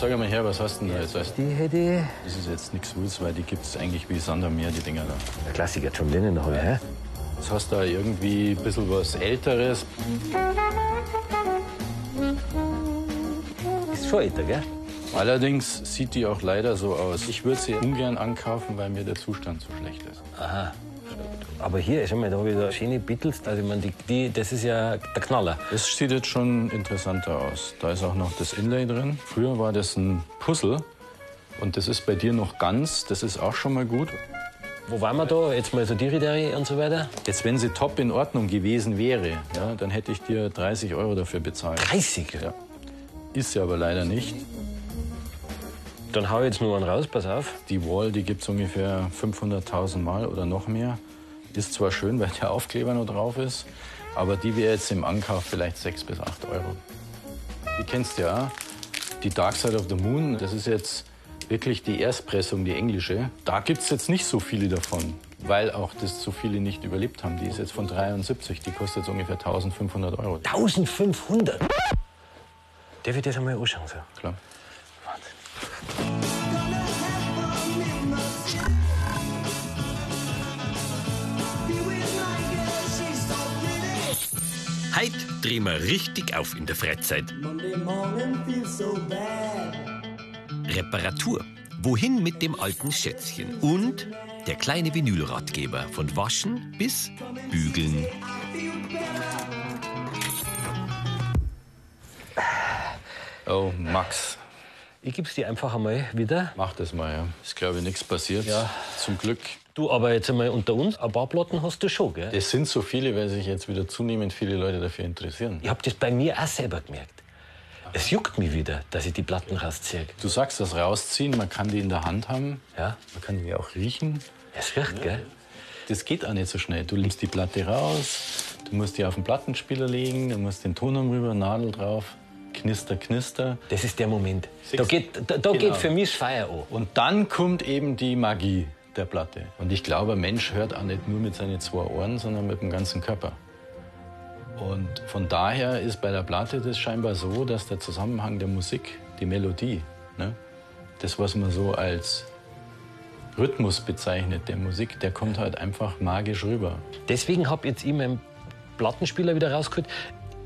Sag mal her, was hast du denn da jetzt? Weißt Die hätte ich. Das ist jetzt nichts Wildes, weil die gibt es eigentlich wie Sand am Meer, die Dinger da. Der Klassiker John Lennon ich, hä? Jetzt hast du da irgendwie ein bisschen was Älteres. Ist schon älter, gell? Allerdings sieht die auch leider so aus. Ich würde sie ungern ankaufen, weil mir der Zustand so schlecht ist. Aber hier, schau mal, da habe ich da schöne Beatles. Also, ich meine, die, die, das ist ja der Knaller. Das sieht jetzt schon interessanter aus. Da ist auch noch das Inlay drin. Früher war das ein Puzzle und das ist bei dir noch ganz. Das ist auch schon mal gut. Wo waren wir da? Jetzt mal so Diridari und so weiter. Jetzt, wenn sie top in Ordnung gewesen wäre, ja, dann hätte ich dir 30 Euro dafür bezahlt. 30? Ja. Ist sie aber leider nicht. Dann hau ich jetzt nur einen raus, pass auf. Die Wall, die gibt es ungefähr 500.000 Mal oder noch mehr. Ist zwar schön, weil der Aufkleber noch drauf ist, aber die wäre jetzt im Ankauf vielleicht 6 bis 8 Euro. Die kennst du ja, die Dark Side of the Moon, das ist jetzt wirklich die Erstpressung, die englische. Da gibt es jetzt nicht so viele davon, weil auch das so viele nicht überlebt haben. Die ist jetzt von 73, die kostet jetzt ungefähr 1500 Euro. 1500? Darf ich das einmal anschauen? So? Klar. Heute drehen wir richtig auf in der Freizeit. Reparatur. Wohin mit dem alten Schätzchen? Und der kleine Vinylratgeber. Von Waschen bis Bügeln. Oh, Max, Ich geb's dir einfach einmal wieder. mach das mal, ja. Ist, glaube ich, nichts passiert. Ja. Zum Glück. Du, aber jetzt einmal unter uns, ein paar Platten hast du schon, gell? Es sind so viele, weil sich jetzt wieder zunehmend viele Leute dafür interessieren. Ich hab das bei mir auch selber gemerkt. Es juckt mich wieder, dass ich die Platten rausziehe. Du sagst das rausziehen, man kann die in der Hand haben, Ja? man kann die auch riechen. Es riecht, gell? Das geht auch nicht so schnell. Du nimmst die Platte raus, du musst die auf den Plattenspieler legen, du musst den Ton rüber, Nadel drauf, knister, knister. Das ist der Moment. Da geht, da, da Genau. geht für mich das Feuer an. Und dann kommt eben die Magie der Platte. Und ich glaube, ein Mensch hört auch nicht nur mit seinen zwei Ohren, sondern mit dem ganzen Körper. Und von daher ist bei der Platte das scheinbar so, dass der Zusammenhang der Musik, die Melodie, ne, das, was man so als Rhythmus bezeichnet, der Musik, der kommt halt einfach magisch rüber. Deswegen hab jetzt ich meinen Plattenspieler wieder rausgeholt.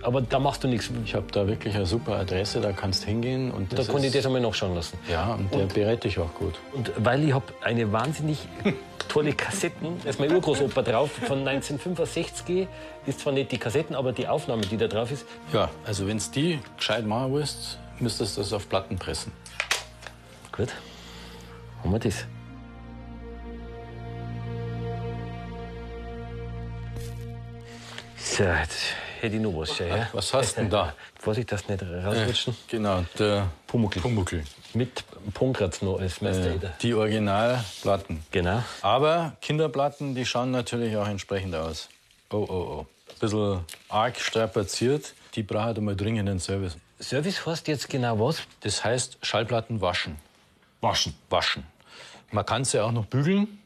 Aber da machst du nichts. Ich habe da wirklich eine super Adresse, da kannst hingehen und Da kann ich das einmal nachschauen lassen. ja, und der berät dich auch gut. Und weil ich habe eine wahnsinnig tolle Kassetten, da ist mein Urgroßoper drauf, von 1965 ist zwar nicht die Kassetten, aber die Aufnahme, die da drauf ist, Ja, also wenn die gescheit machen willst, müsstest du das auf Platten pressen. gut, haben wir das. So, jetzt ich noch was. Hast denn da? Vorsicht, dass nicht rausrutschen. Genau, der Pumuckl. Pumuckl. Mit Punkratz noch als Meister. Äh, die Originalplatten. Genau. Aber Kinderplatten, die schauen natürlich auch entsprechend aus. Oh, oh, oh. Ein bisschen arg strapaziert. Die brauchen einmal dringend einen Service. Service heißt jetzt genau was? Das heißt, Schallplatten waschen. Waschen. Waschen. Man kann sie auch noch bügeln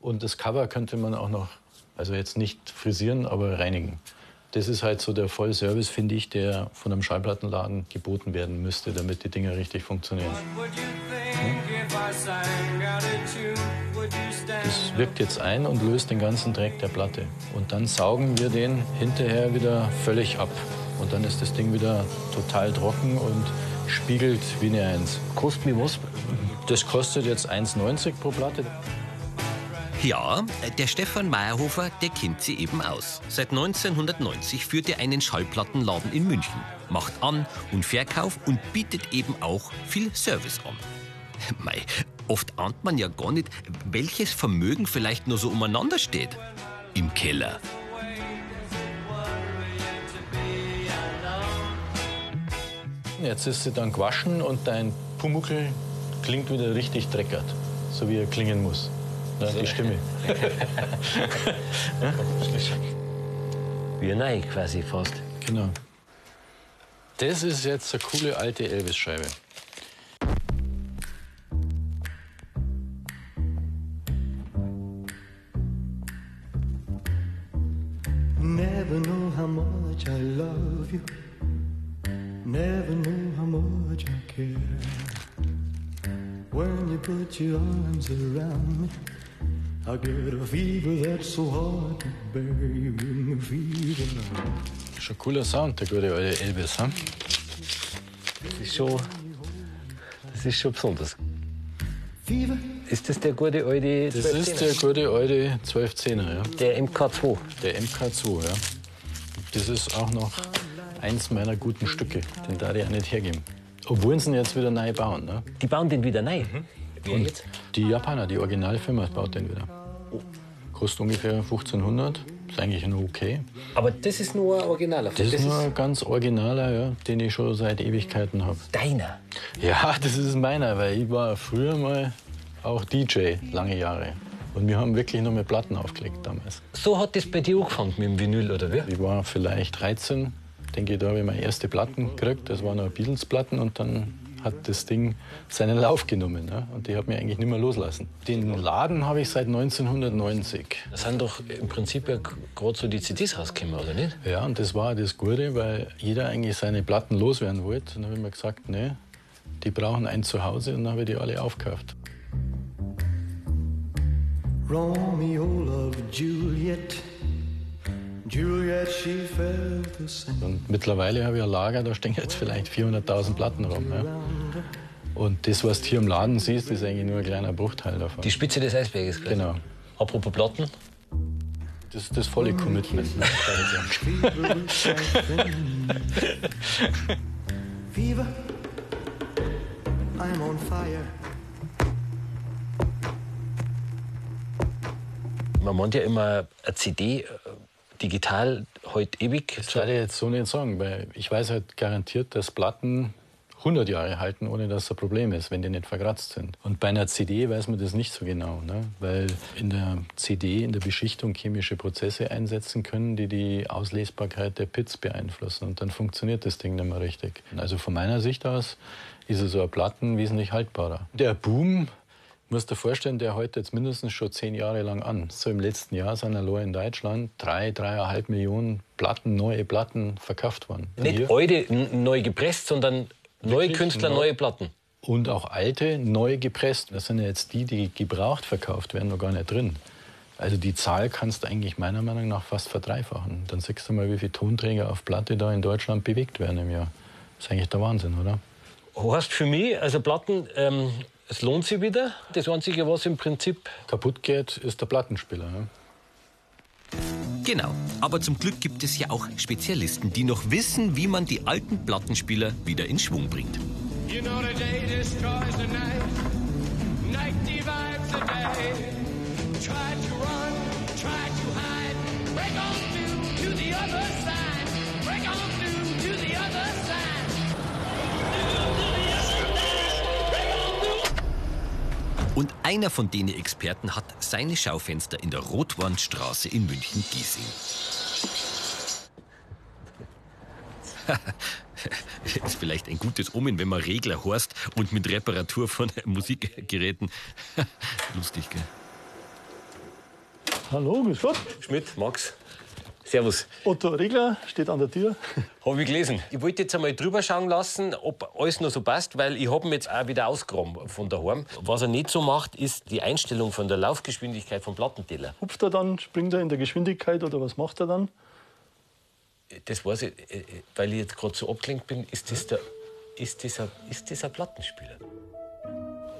und das Cover könnte man auch noch, also jetzt nicht frisieren, aber reinigen. Das ist halt so der Vollservice, finde ich, der von einem Schallplattenladen geboten werden müsste, damit die Dinger richtig funktionieren. Das wirkt jetzt ein und löst den ganzen Dreck der Platte. Und dann saugen wir den hinterher wieder völlig ab. Und dann ist das Ding wieder total trocken und spiegelt wie eine Eins. Kostet mir was? Das kostet jetzt 1,90 pro Platte. Ja, der Stefan Meyerhofer, der kennt sie eben aus. Seit 1990 führt er einen Schallplattenladen in München, macht An- und Verkauf und bietet eben auch viel Service an. Mei, oft ahnt man ja gar nicht, welches Vermögen vielleicht nur so umeinander steht. Im Keller. Jetzt ist sie dann gewaschen und dein Pumuckel klingt wieder richtig dreckert, so wie er klingen muss. Na, die Stimme. Wie neu quasi fast. Genau. Das ist jetzt eine coole alte Elvis-Scheibe. Never know how much I love you. Never know how much I care. When you put your arms around me, I get a fever that's so hard to bear. Fever. Schon cooler Sound, der gute alte Elvis. Hm? Das ist schon, das ist schon besonders. Fever. Ist das der gute alte Das ist der 1210er? gute alte 1210er, ja. der MK2. Der MK2, ja. Das ist auch noch eins meiner guten Stücke. Den darf ich auch nicht hergeben. Obwohl sie ihn jetzt wieder neu bauen. Ne? Die bauen den wieder neu. Wer jetzt? Die Japaner, die Originalfirma, baut den wieder. Kostet ungefähr 1500. Ist eigentlich nur okay. Aber das ist nur ein Originaler. Das, ist nur ein ganz originaler, ja, den ich schon seit Ewigkeiten habe. deiner. Ja, das ist meiner, weil ich war früher mal auch DJ, lange Jahre. Und wir haben wirklich nur mit Platten aufgelegt damals. So hat das bei dir angefangen mit dem Vinyl, oder wie? Ich war vielleicht 13, denke ich, da habe ich meine erste Platten gekriegt. Das waren noch Beatles-Platten und dann hat das Ding seinen Lauf genommen. Ne? Und die hat mich eigentlich nicht mehr loslassen. Den Laden habe ich seit 1990. Da sind doch im Prinzip ja gerade so die CDs rausgekommen, oder nicht? Ja, und das war das Gute, weil jeder eigentlich seine Platten loswerden wollte. Und dann habe ich mir gesagt, nee, die brauchen ein Zuhause und dann habe ich die alle aufgekauft. Romeo loved Juliet. Und mittlerweile habe ich ein Lager, da stehen jetzt vielleicht 400.000 Platten rum. Ja. Und das, was du hier im Laden siehst, ist eigentlich nur ein kleiner Bruchteil davon. Die Spitze des Eisberges. quasi. Genau. Apropos Platten. Das ist das volle Commitment. Fever. I'm on fire. Man meint ja immer, eine CD, digital, heute ewig. Das werde ich jetzt so nicht sagen, weil ich weiß halt garantiert, dass Platten 100 Jahre halten, ohne dass ein Problem ist, wenn die nicht verkratzt sind. Und bei einer CD weiß man das nicht so genau, ne? weil in der CD, in der Beschichtung chemische Prozesse einsetzen können, die die Auslesbarkeit der Pits beeinflussen. Und dann funktioniert das Ding nicht mehr richtig. Also von meiner Sicht aus ist so ein Platten wesentlich haltbarer. Der Boom, musst dir vorstellen, der hält jetzt mindestens schon zehn Jahre lang an. So im letzten Jahr sind allein in Deutschland drei, dreieinhalb Millionen Platten, neue Platten verkauft worden. Nicht Hier. n- neu gepresst, sondern neue Wirklich Künstler, neu. neue Platten. Und auch alte, neu gepresst. Das sind ja jetzt die, die gebraucht verkauft werden, noch gar nicht drin. Also die Zahl kannst du eigentlich meiner Meinung nach fast verdreifachen. Dann siehst du mal, wie viele Tonträger auf Platte da in Deutschland bewegt werden im Jahr. Das ist eigentlich der Wahnsinn, oder? Heißt für mich, also Platten, ähm, es lohnt sich wieder. Das Einzige, was im Prinzip Kaputt geht, ist der Plattenspieler. Ne? Genau, aber zum Glück gibt es ja auch Spezialisten, die noch wissen, wie man die alten Plattenspieler wieder in Schwung bringt. You know the day destroys the night. Night divides the day. Try to Und einer von denen Experten hat seine Schaufenster in der Rotwandstraße in München-Giesing. Ist vielleicht ein gutes Omen, wenn man Regler horst und mit Reparatur von Musikgeräten. Lustig, gell? Hallo, grüß Gott. Schmidt, Max. Servus. Otto Regler steht an der Tür. Habe ich gelesen. Ich wollte jetzt einmal drüber schauen lassen, ob alles noch so passt, weil ich habe ihn jetzt auch wieder ausgegraben von daheim. Was er nicht so macht, ist die Einstellung von der Laufgeschwindigkeit vom Plattenteller. Hupft er dann, springt er in der Geschwindigkeit oder was macht er dann? Das weiß ich, äh, äh, weil ich jetzt gerade so abgelenkt bin. Ist das, der, ist, das ein, ist das ein Plattenspieler?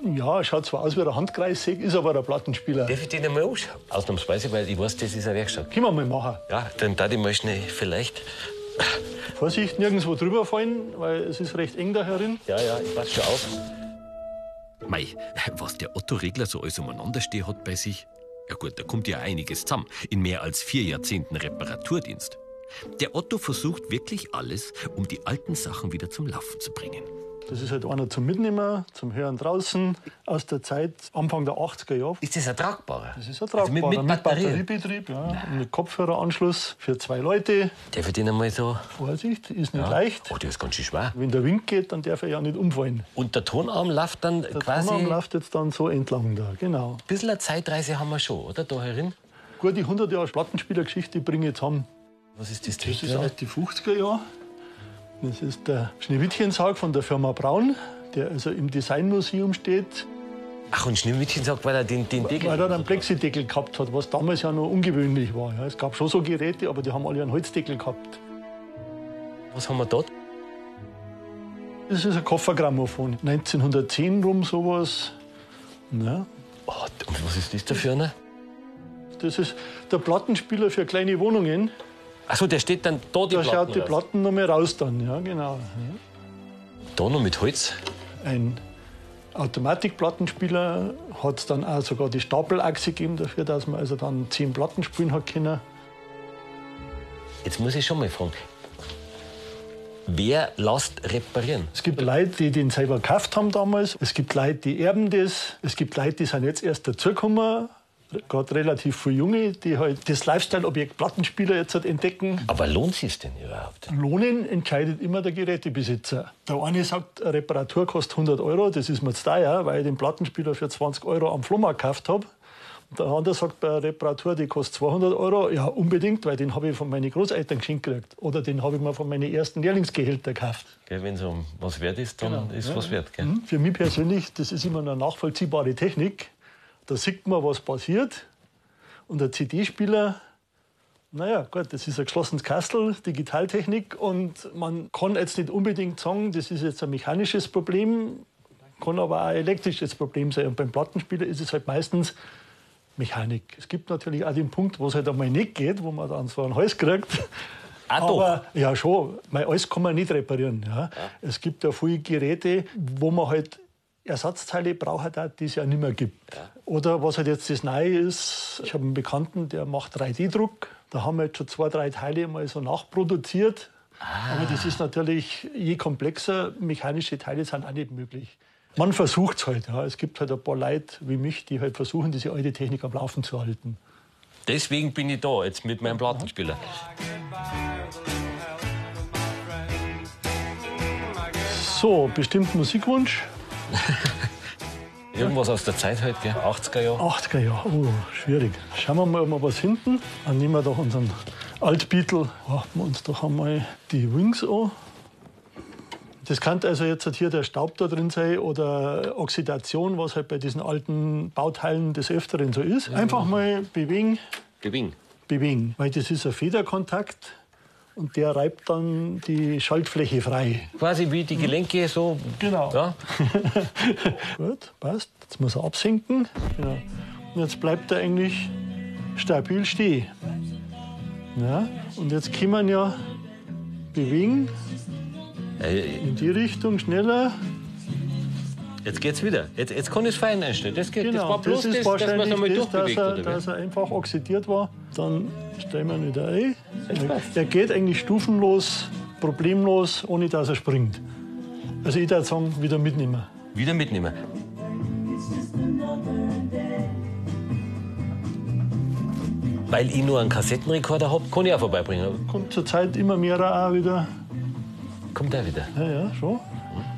Ja, schaut zwar aus wie ein Handkreissäge, ist aber ein Plattenspieler. Darf ich den einmal anschauen? Ausnahmsweise, weil ich weiß, das ist eine Werkstatt. Können wir mal machen. Ja, dann darf ich mal schnell vielleicht. Vorsicht, nirgendwo drüber fallen, weil es ist recht eng da herin. Ja, ja, ich passe schon auf. Mei, was der Otto-Regler so alles umeinander stehen hat bei sich. Ja gut, da kommt ja einiges zusammen in mehr als vier Jahrzehnten Reparaturdienst. Der Otto versucht wirklich alles, um die alten Sachen wieder zum Laufen zu bringen. Das ist halt einer zum Mitnehmen, zum Hören draußen, aus der Zeit Anfang der 80er Jahre. Ist das ein tragbarer? Das ist ein Also mit- mit Batterie? Batteriebetrieb, ja, mit Kopfhöreranschluss für zwei Leute. Darf ich den einmal so? Vorsicht, ist nicht leicht. Oh, der ist ganz schön schwer. Wenn der Wind geht, dann darf er ja nicht umfallen. Und der Tonarm läuft dann Der quasi. Tonarm Ein läuft jetzt dann so entlang da, genau. bisschen eine Zeitreise haben wir schon, oder? Da herin. Gute 100 Jahre Plattenspielergeschichte bringe ich jetzt haben. Was ist das? Das ist aus die 50er Jahre. Das ist der Schneewittchensarg von der Firma Braun, der also im Designmuseum steht. Ach, und Schneewittchen sagt, weil er den, den Deckel... Weil er einen Plexideckel gehabt hat, was damals ja noch ungewöhnlich war. Ja. Es gab schon so Geräte, aber die haben alle einen Holzdeckel gehabt. Was haben wir dort? Das ist ein Koffergrammophon. 1910 rum sowas. Ja. Oh, und was ist das da für einer? Das ist der Plattenspieler für kleine Wohnungen. Achso, der steht dann da die Da Platten schaut die raus. Platten noch mal raus dann. Ja, genau. Da noch mit Holz. Ein Automatikplattenspieler hat es dann auch sogar die Stapelachse gegeben dafür, dass man also dann zehn Platten spielen hat können. Jetzt muss ich schon mal fragen. Wer lässt reparieren? Es gibt Leute, die den selber gekauft haben damals. Es gibt Leute, die erben das. Es gibt Leute, die sind jetzt erst dazugekommen. Gerade relativ viele Junge, die halt das Lifestyle-Objekt Plattenspieler jetzt halt entdecken. Aber lohnt sich denn überhaupt? Lohnen entscheidet immer der Gerätebesitzer. Der eine sagt, eine Reparatur kostet 100 Euro, das ist mir zu teuer, weil ich den Plattenspieler für 20 Euro am Flohmarkt gekauft habe. Und der andere sagt bei einer Reparatur, die kostet 200 Euro. Ja, unbedingt, weil den habe ich von meinen Großeltern geschenkt gekriegt. Oder den habe ich mir von meinen ersten Lehrlingsgehältern gekauft. Wenn es um was wert ist, dann ist was wert. Gell? Mhm. Für mich persönlich, das ist immer eine nachvollziehbare Technik. Da sieht man, was passiert. Und der CD-Spieler, naja, gut, das ist ein geschlossenes Kastel, Digitaltechnik. Und man kann jetzt nicht unbedingt sagen, das ist jetzt ein mechanisches Problem, kann aber auch ein elektrisches Problem sein. Und beim Plattenspieler ist es halt meistens Mechanik. Es gibt natürlich auch den Punkt, wo es halt einmal nicht geht, wo man dann so einen Hals kriegt. Ah. Aber ja, schon. Weil alles kann man nicht reparieren. Ja. Es gibt ja viele Geräte, wo man halt Ersatzteile braucht, die es ja nicht mehr gibt. Oder was halt jetzt das Neue ist, ich habe einen Bekannten, der macht 3D-Druck. Da haben wir jetzt schon zwei, drei Teile mal so nachproduziert. Aber das ist natürlich je komplexer, mechanische Teile sind auch nicht möglich. Man versucht es halt. Ja. Es gibt halt ein paar Leute wie mich, die halt versuchen, diese alte Technik am Laufen zu halten. Deswegen bin ich da, jetzt mit meinem Plattenspieler. So, bestimmt Musikwunsch. Irgendwas aus der Zeit halt, gell? 80er Jahre. 80er Jahre, oh, schwierig. Schauen wir mal, ob wir was finden. Dann nehmen wir doch unseren Altbeatle. Machen wir uns doch einmal die Wings an. Das kann also jetzt hier der Staub da drin sein oder Oxidation, was halt bei diesen alten Bauteilen des Öfteren so ist. Einfach mal bewegen, Gewinn. bewegen. Weil das ist ein Federkontakt und der reibt dann die Schaltfläche frei. Quasi wie die Gelenke so. Genau. Ja? Gut, passt. Jetzt muss er absinken. Genau. Und jetzt bleibt er eigentlich stabil stehen. Ja, und jetzt kann man ja bewegen Äh, in die Richtung schneller. Jetzt geht's wieder. Jetzt, jetzt kann ich es fein einstellen. Das, geht. das Genau, war bloß das das, ist dass man wahrscheinlich es einmal das, dass er, dass er einfach oxidiert war. Dann stellen wir ihn wieder ein. Er geht eigentlich stufenlos, problemlos, ohne dass er springt. Also ich würde sagen, wieder mitnehmen. Wieder mitnehmen. Weil ich nur einen Kassettenrekorder habe, kann ich auch vorbeibringen. Kommt zurzeit immer mehr auch wieder. Kommt der wieder. Ja, ja, schon.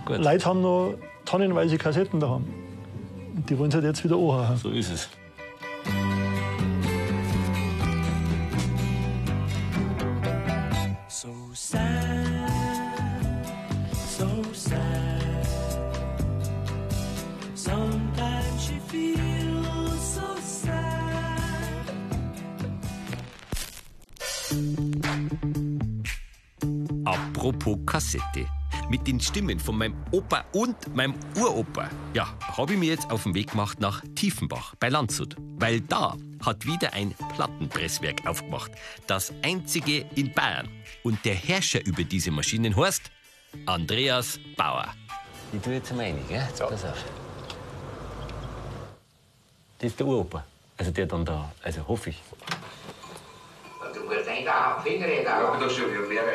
Gut. Leute haben noch tonnenweise Kassetten daheim. Und die wollen sie halt jetzt wieder anhauen. So ist es. So sad, so sad. Sometimes she feels so sad. Apropos Kassette. Mit den Stimmen von meinem Opa und meinem Uropa, ja, habe ich mir jetzt auf den Weg gemacht nach Tiefenbach bei Landshut. Weil da hat wieder ein Plattenpresswerk aufgemacht. Das einzige in Bayern. Und der Herrscher über diese Maschinen heißt Andreas Bauer. Ich tue jetzt mal rein, gell? Jetzt pass auf. Das ist der Uropa. Also der dann da, also hoffe ich. Da Finger da. Ja, das schon wieder mehr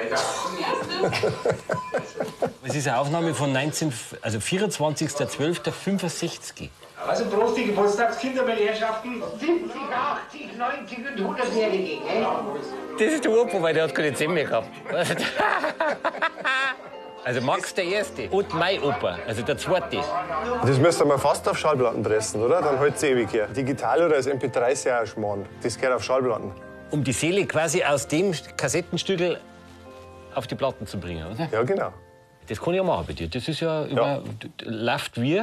Es ist eine Aufnahme von 19, also 24.12.65. Also Prost, die Geburtstagskinder, meine Herrschaften. 70, 80, 90 und 100-Jährige, gell? Das ist der Uropa, weil der hat keine Zähne mehr gehabt. Also Max der Erste und mein Opa, also der Zweite. Das müsste man fast auf Schallplatten pressen, oder? Dann hält es ewig her. Digital oder als MP3 ist ja auch ein Schmarrn. Das geht auf Schallplatten. Um die Seele quasi aus dem Kassettenstückel auf die Platten zu bringen, oder? Ja, genau. Das kann ich ja machen bei dir. Das ist ja, über, läuft wie?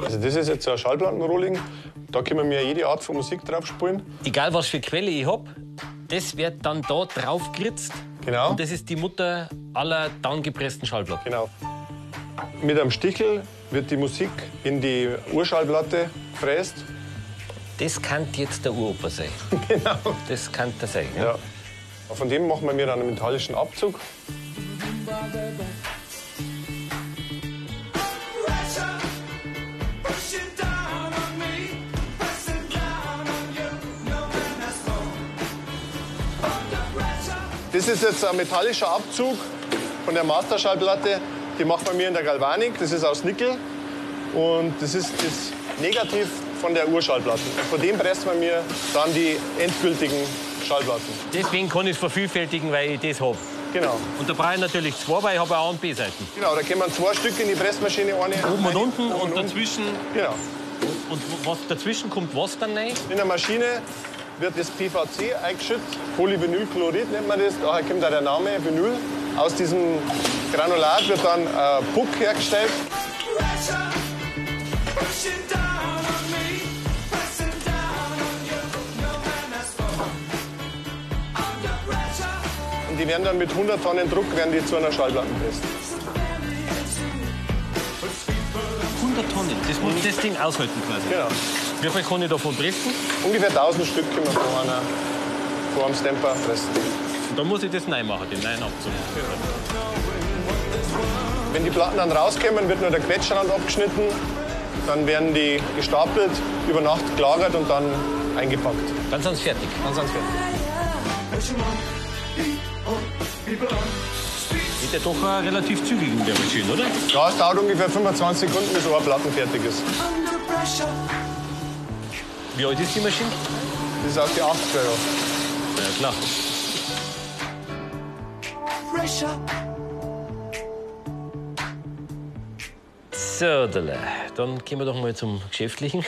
Also das ist jetzt so ein Schallplattenrolling. Da können wir jede Art von Musik drauf spielen. Egal was für Quelle ich hab, das wird dann da drauf geritzt. Genau. Und das ist die Mutter aller dann gepressten Schallplatten. Genau. Mit einem Stichel wird die Musik in die Urschallplatte gefräst. Das kann jetzt der Uropa sein. Genau. Das kann der sein. Ja. Ja. Von dem machen wir dann einen metallischen Abzug. Das ist jetzt ein metallischer Abzug von der Masterschallplatte. Die macht man mir in der Galvanik. Das ist aus Nickel. Und das ist das Negativ von der Urschallplatte. Und von dem presst man mir dann die endgültigen Schallplatten. Deswegen kann ich es vervielfältigen, weil ich das hab. Genau. Und da brauche ich natürlich zwei, weil ich habe A und B-Seiten. Genau, da kommen zwei Stücke in die Pressmaschine. Eine Oben und unten oben und unten. dazwischen. Genau. Und was dazwischen kommt, was dann rein? In der Maschine wird das PVC eingeschüttet. Polyvinylchlorid nennt man das. Daher kommt auch der Name Vinyl. Aus diesem Granulat wird dann ein Puck hergestellt. Und die werden dann mit 100 Tonnen Druck werden die zu einer Schallplatte gepresst. 100 Tonnen. Das muss das Ding aushalten quasi. Genau. Wie viel kann ich davon pressen? Ungefähr 1000 Stück können wir vor, einer, vor einem Stamper pressen. Und dann muss ich das neu machen, den neuen Abzug. Wenn die Platten dann rauskommen, wird nur der Quetschrand abgeschnitten. Dann werden die gestapelt, über Nacht gelagert und dann eingepackt. Dann sind sie fertig. Dann sind sie fertig. Geht ja doch äh, relativ zügig in der Maschine, oder? Ja, es dauert ungefähr 25 Sekunden, bis so eine Platten fertig ist. Wie alt ist die Maschine? Das ist aus den 80er Jahren. Ja, klar. So, dann gehen wir doch mal zum Geschäftlichen.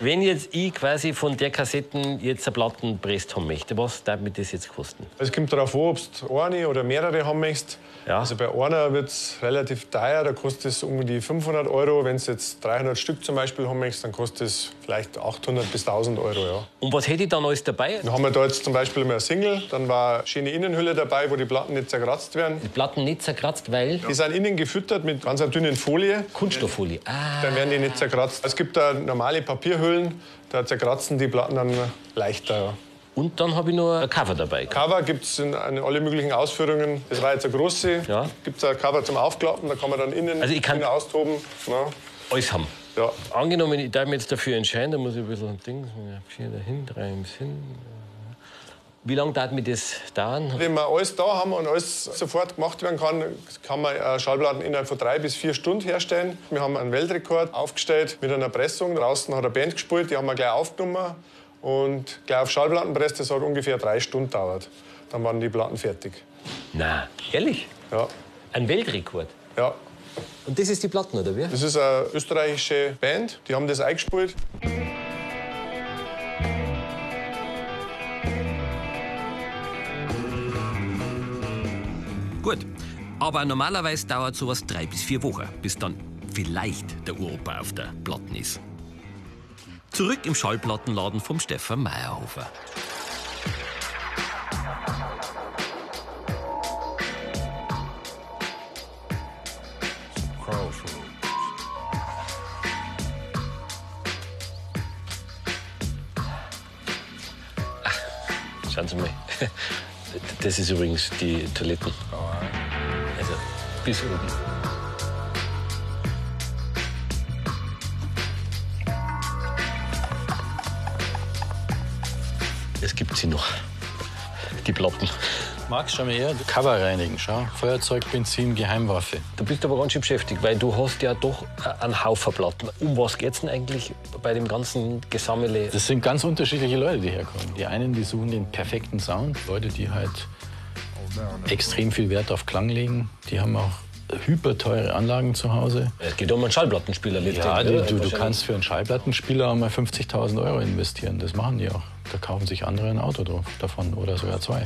Wenn jetzt ich quasi von der Kassetten jetzt eine Platten presst haben möchte, was darf mir das jetzt kosten? Es kommt darauf an, ob du eine oder mehrere haben möchtest. Ja. Also bei einer wird es relativ teuer, da kostet es um die 500 Euro. Wenn du jetzt 300 Stück zum Beispiel haben möchtest, dann kostet es vielleicht 800 bis 1000 Euro. Ja. Und was hätte ich dann alles dabei? Dann haben wir da jetzt zum Beispiel mal eine Single, dann war eine schöne Innenhülle dabei, wo die Platten nicht zerkratzt werden. Die Platten nicht zerkratzt, weil Die sind innen gefüttert mit ganz einer dünnen Folie. Kunststofffolie. Ah, Dann werden die nicht zerkratzt. Es gibt da normale Papierhüllen, da zerkratzen die Platten dann leichter. Und dann habe ich noch ein Cover dabei. Cover gibt es in, in alle möglichen Ausführungen. Das war jetzt eine große. Ja. Gibt es ein Cover zum Aufklappen, da kann man dann innen, Also ich kann- innen austoben. Ja. Alles haben. Ja. Angenommen, ich darf mich jetzt dafür entscheiden, da muss ich ein bisschen ein Ding, vier dahin, drei Sinn. Wie lange dauert mir das dauern? Wenn wir alles da haben und alles sofort gemacht werden kann, kann man äh, Schallplatten innerhalb von drei bis vier Stunden herstellen. Wir haben einen Weltrekord aufgestellt mit einer Pressung. Draußen hat eine Band gespielt, die haben wir gleich aufgenommen und gleich auf Schallplatten presst. Das hat ungefähr drei Stunden gedauert. Dann waren die Platten fertig. Na, ehrlich? Ja. Ein Weltrekord. ja. Und das ist die Platten, oder wie? Das ist eine österreichische Band, die haben das eingespielt. Aber normalerweise dauert sowas drei bis vier Wochen, bis dann vielleicht der Uropa auf der Platten ist. Zurück im Schallplattenladen vom Stefan Meyerhofer. Schauen Sie mal. Das ist übrigens die Toiletten. Bis oben. Es gibt sie noch. Die Platten. Max, schau mal her. Cover reinigen, schau. Feuerzeug, Benzin, Geheimwaffe. Du bist aber ganz schön beschäftigt, weil du hast ja doch einen Haufen Platten. Um was geht's denn eigentlich bei dem ganzen Gesammele? Das sind ganz unterschiedliche Leute, die herkommen. Die einen, die suchen den perfekten Sound. Leute, die halt extrem viel Wert auf Klang legen. Die haben auch hyperteure Anlagen zu Hause. Es geht um einen Schallplattenspieler Ja, du, du kannst für einen Schallplattenspieler mal 50.000 Euro investieren. Das machen die auch. Da kaufen sich andere ein Auto davon oder sogar zwei.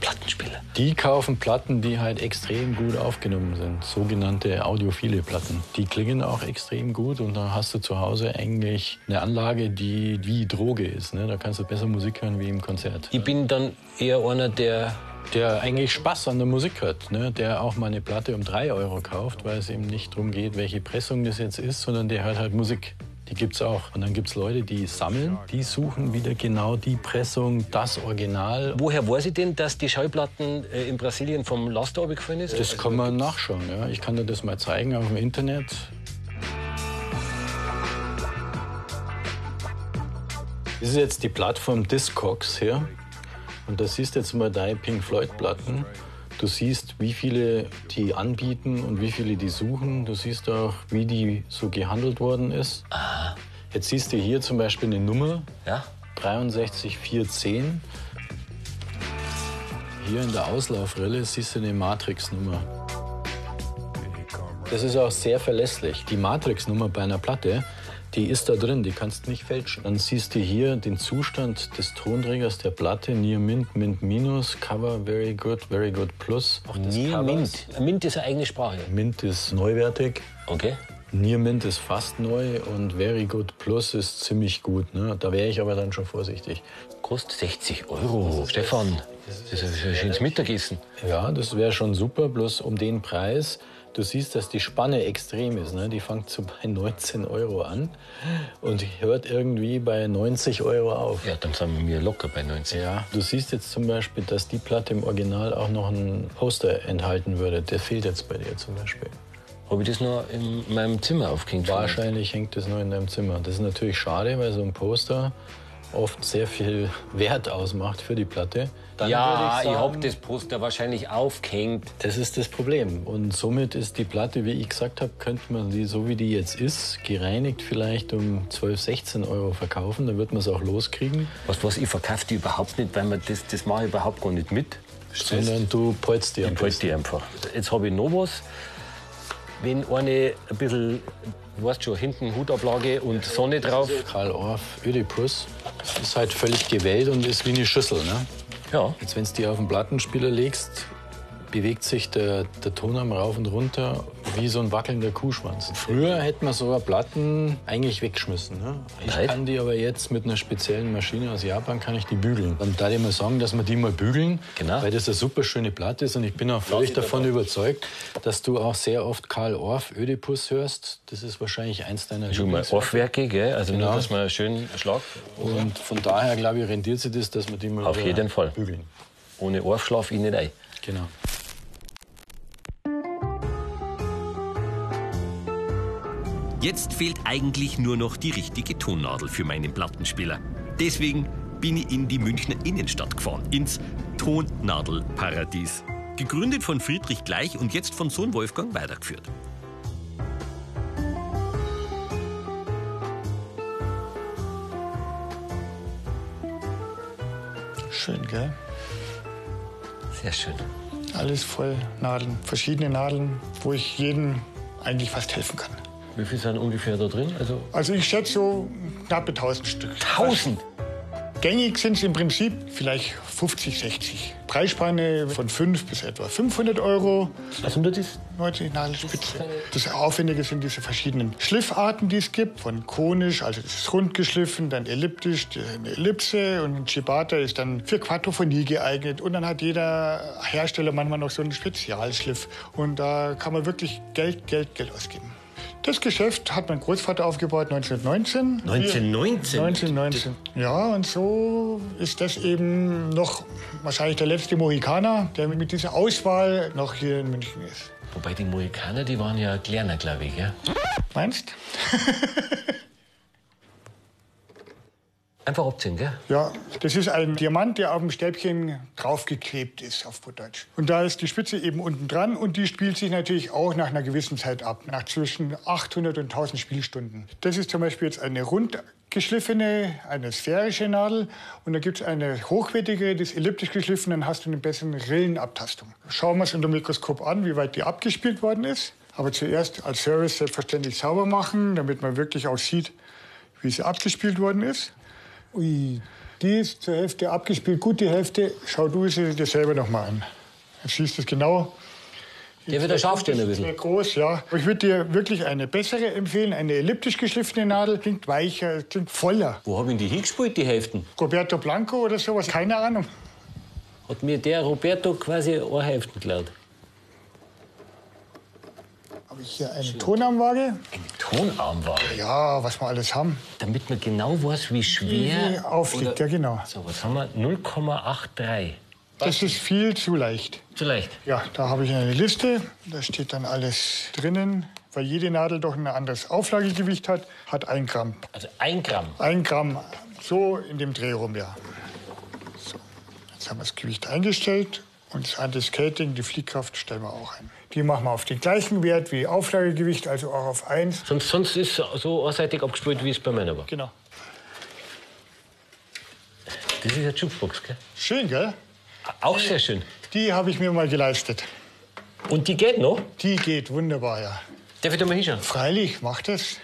Plattenspieler. Die kaufen Platten, die halt extrem gut aufgenommen sind, sogenannte audiophile Platten. Die klingen auch extrem gut und da hast du zu Hause eigentlich eine Anlage, die wie Droge ist. Ne? Da kannst du besser Musik hören wie im Konzert. Ich bin dann eher einer, der der eigentlich Spaß an der Musik hat, ne? der auch mal eine Platte um 3 Euro kauft, weil es eben nicht darum geht, welche Pressung das jetzt ist, sondern der hört halt Musik. Die gibt's auch. Und dann gibt's Leute, die sammeln, die suchen wieder genau die Pressung, das Original. Woher weiß ich denn, dass die Schallplatten äh, in Brasilien vom Laster abgefallen ist? Das kann man nachschauen. Ja. Ich kann dir das mal zeigen auf dem Internet. Das ist jetzt die Plattform Discogs hier. Und da siehst du jetzt mal deine Pink Floyd-Platten. Du siehst, wie viele die anbieten und wie viele die suchen. Du siehst auch, wie die so gehandelt worden ist. Jetzt siehst du hier zum Beispiel eine Nummer, Ja? 63410. Hier in der Auslaufrille siehst du eine Matrix-Nummer. Das ist auch sehr verlässlich. Die Matrix-Nummer bei einer Platte, die ist da drin, die kannst du nicht fälschen. Dann siehst du hier den Zustand des Tonträgers der Platte, Near Mint, Mint Minus, Cover Very Good, Very Good Plus. Auch des Near. Mint. Mint ist eine eigene Sprache. Mint ist neuwertig. Okay. Near Mint ist fast neu und Very Good Plus ist ziemlich gut. Ne? Da wäre ich aber dann schon vorsichtig. Kostet 60 Euro. Stefan, das ist ein schönes Mittagessen. Ja, das wäre schon super, bloß um den Preis. Du siehst, dass die Spanne extrem ist. Ne? Die fängt so bei 19 Euro an und hört irgendwie bei 90 Euro auf. Ja, dann sind wir locker bei 90. Ja, du siehst jetzt zum Beispiel, dass die Platte im Original auch noch ein Poster enthalten würde. Der fehlt jetzt bei dir zum Beispiel. Habe ich das noch in meinem Zimmer aufgehängt? Wahrscheinlich hängt das nur in deinem Zimmer. Das ist natürlich schade, weil so ein Poster oft sehr viel Wert ausmacht für die Platte. Dann Ja, ich, sagen, habe das Poster wahrscheinlich aufgehängt. Das ist das Problem. Und somit ist die Platte, wie ich gesagt habe, könnte man die, so wie die jetzt ist, gereinigt vielleicht um 12, 16 Euro verkaufen. Dann wird man es auch loskriegen. Was, was ich verkaufe die überhaupt nicht, weil man das, das mache ich überhaupt gar nicht mit. Sondern du polst die am Ich besten. die einfach. Jetzt habe ich noch was. Wenn eine ein bisschen, du weißt schon, hinten Hutablage und Sonne drauf. Karl Orff, Ödipus. Ist halt völlig gewellt und ist wie eine Schüssel. Ne? Ja. Jetzt, wenn du die auf den Plattenspieler legst, bewegt sich der, der Tonarm rauf und runter wie so ein wackelnder Kuhschwanz. Früher hätte man so Platten eigentlich weggeschmissen. Ne? Ich Nein. kann die aber jetzt mit einer speziellen Maschine aus Japan kann ich die bügeln. Dann da ich mal sagen, dass wir die mal bügeln, Genau. weil das eine super schöne Platte ist und ich bin auch völlig davon überzeugt, dass du auch sehr oft Karl Orff, Ödipus hörst. Das ist wahrscheinlich eins deiner Schon mal. Aufwerke, gell? Also nur, Genau. dass man schönen Schlag. Und von daher, glaube ich, rendiert sich das, dass wir die mal Auf jeden Fall. bügeln. Ohne Aufschlaf ich nicht ein. Genau. Jetzt fehlt eigentlich nur noch die richtige Tonnadel für meinen Plattenspieler. Deswegen bin ich in die Münchner Innenstadt gefahren, ins Tonnadelparadies. Gegründet von Friedrich Gleich und jetzt von Sohn Wolfgang weitergeführt. Schön, gell? Sehr schön. Alles voll Nadeln, verschiedene Nadeln, wo ich jedem eigentlich fast helfen kann. Wie viel sind ungefähr da drin? Also Also ich schätze so knappe 1000 Stück. 1000? Gängig sind es im Prinzip vielleicht 50, 60. Preisspanne von 5 bis etwa 500 Euro. Also das ist 90 Nadelspitze. Das Aufwendige sind diese verschiedenen Schliffarten, die es gibt. Von konisch, also das ist rund geschliffen, dann elliptisch, eine Ellipse und ein Ciabatta ist dann für Quadrophonie geeignet. Und dann hat jeder Hersteller manchmal noch so einen Spezialschliff. Und da kann man wirklich Geld, Geld, Geld ausgeben. Das Geschäft hat mein Großvater aufgebaut 1919. 1919? 1919. Ja, und so ist das eben noch wahrscheinlich der letzte Mohikaner, der mit dieser Auswahl noch hier in München ist. Wobei die Mohikaner, die waren ja kleiner, glaube ich, gell? Meinst? Einfach abziehen, gell? Ja, das ist ein Diamant, der auf dem Stäbchen draufgeklebt ist, auf gut Deutsch. Und da ist die Spitze eben unten dran und die spielt sich natürlich auch nach einer gewissen Zeit ab, nach zwischen 800 und 1000 Spielstunden. Das ist zum Beispiel jetzt eine rundgeschliffene, eine sphärische Nadel und da gibt es eine hochwertige, ist elliptisch geschliffen, dann hast du eine bessere Rillenabtastung. Schauen wir uns unter dem Mikroskop an, wie weit die abgespielt worden ist. Aber zuerst als Service selbstverständlich sauber machen, damit man wirklich auch sieht, wie sie abgespielt worden ist. Ui, Die ist zur Hälfte abgespielt. Gut, die Hälfte. Schau du sie dir selber noch mal an. Dann siehst du es genau. Der wird der scharf stehen ein Sehr bisschen. groß, ja. Ich würde dir wirklich eine bessere empfehlen, eine elliptisch geschliffene Nadel. Klingt weicher, klingt voller. Wo habe ich die hingespielt, die Hälften? Roberto Blanco oder sowas, keine Ahnung. Hat mir der Roberto quasi eine Hälfte geklaut. Habe ich hier eine Tonarmwaage? Tonarmwaage. Ja, was wir alles haben. Damit man genau weiß, wie Wie schwer. aufliegt, oder- ja genau. So, was haben wir? 0,83. Das ist viel zu leicht. Zu leicht. Ja, da habe ich eine Liste. Da steht dann alles drinnen. Weil jede Nadel doch ein anderes Auflagegewicht hat, hat ein Gramm. Also ein Gramm. Ein Gramm, so in dem Dreh rum, ja. So, jetzt haben wir das Gewicht eingestellt und das Anti-Skating, die Fliehkraft, stellen wir auch ein. Die machen wir auf den gleichen Wert wie Auflagegewicht, also auch auf 1. Sonst, sonst ist es so einseitig abgespielt, wie es bei meiner war. Genau. Das ist eine Jukebox, gell? Schön, gell? Auch sehr schön. Die habe ich mir mal geleistet. Und die geht noch? Die geht wunderbar, ja. Darf ich da mal hinschauen? Freilich, mach das.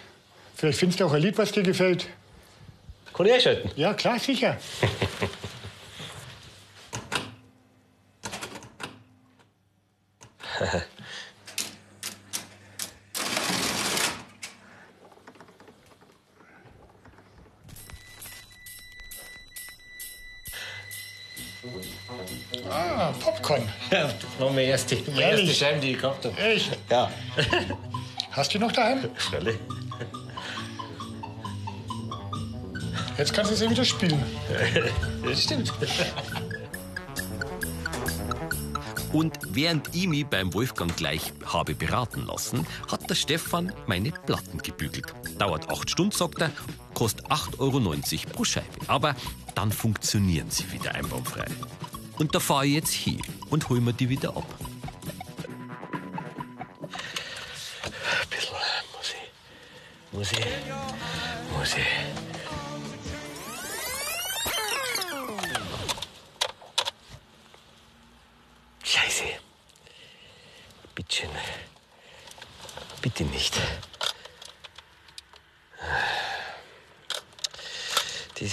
Vielleicht findest du auch ein Lied, was dir gefällt. Kann ich einschalten? Ja, klar, sicher. Ah, Popcorn. Ja, waren meine erste, erste Scheibe, die ich gehabt habe. Echt? Ja. Hast du noch daheim? Freilich. Jetzt kannst du sie wieder spielen. Das stimmt. Und während ich mich beim Wolfgang gleich habe beraten lassen, hat der Stefan meine Platten gebügelt. Dauert acht Stunden, sagt er, kostet 8,90 Euro pro Scheibe. Aber dann funktionieren sie wieder einbaufrei. Und da fahre ich jetzt hin und hol mir die wieder ab. Ein bisschen muss ich. Muss ich.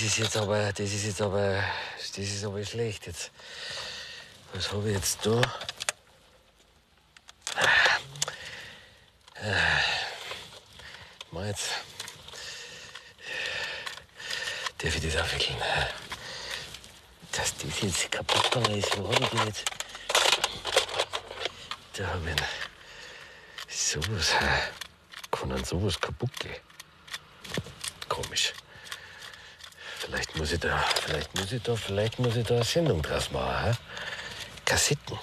Ist jetzt aber, das ist jetzt aber, das ist aber schlecht jetzt. Was habe ich jetzt da? Mal jetzt. Darf ich das aufwickeln? Dass das jetzt kaputt gegangen ist, wo habe ich den jetzt? Da habe ich einen. Sowas. Kann dann sowas kaputt gehen? Komisch. Vielleicht muss ich da, vielleicht muss ich da, vielleicht muss ich da eine Sendung draus machen. Hä? Kassetten.